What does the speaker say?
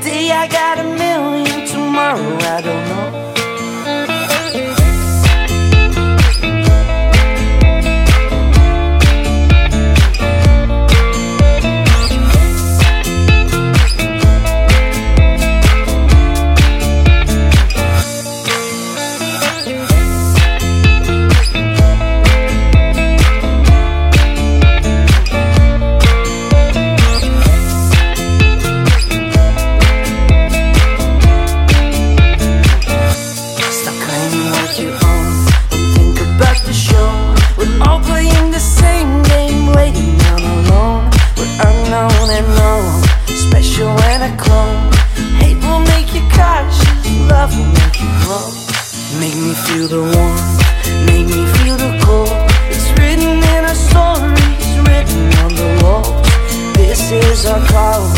Today I got a million, tomorrow I don't know. feel the warmth, make me feel the cold. It's written in our stories, written on the walls. This is our call.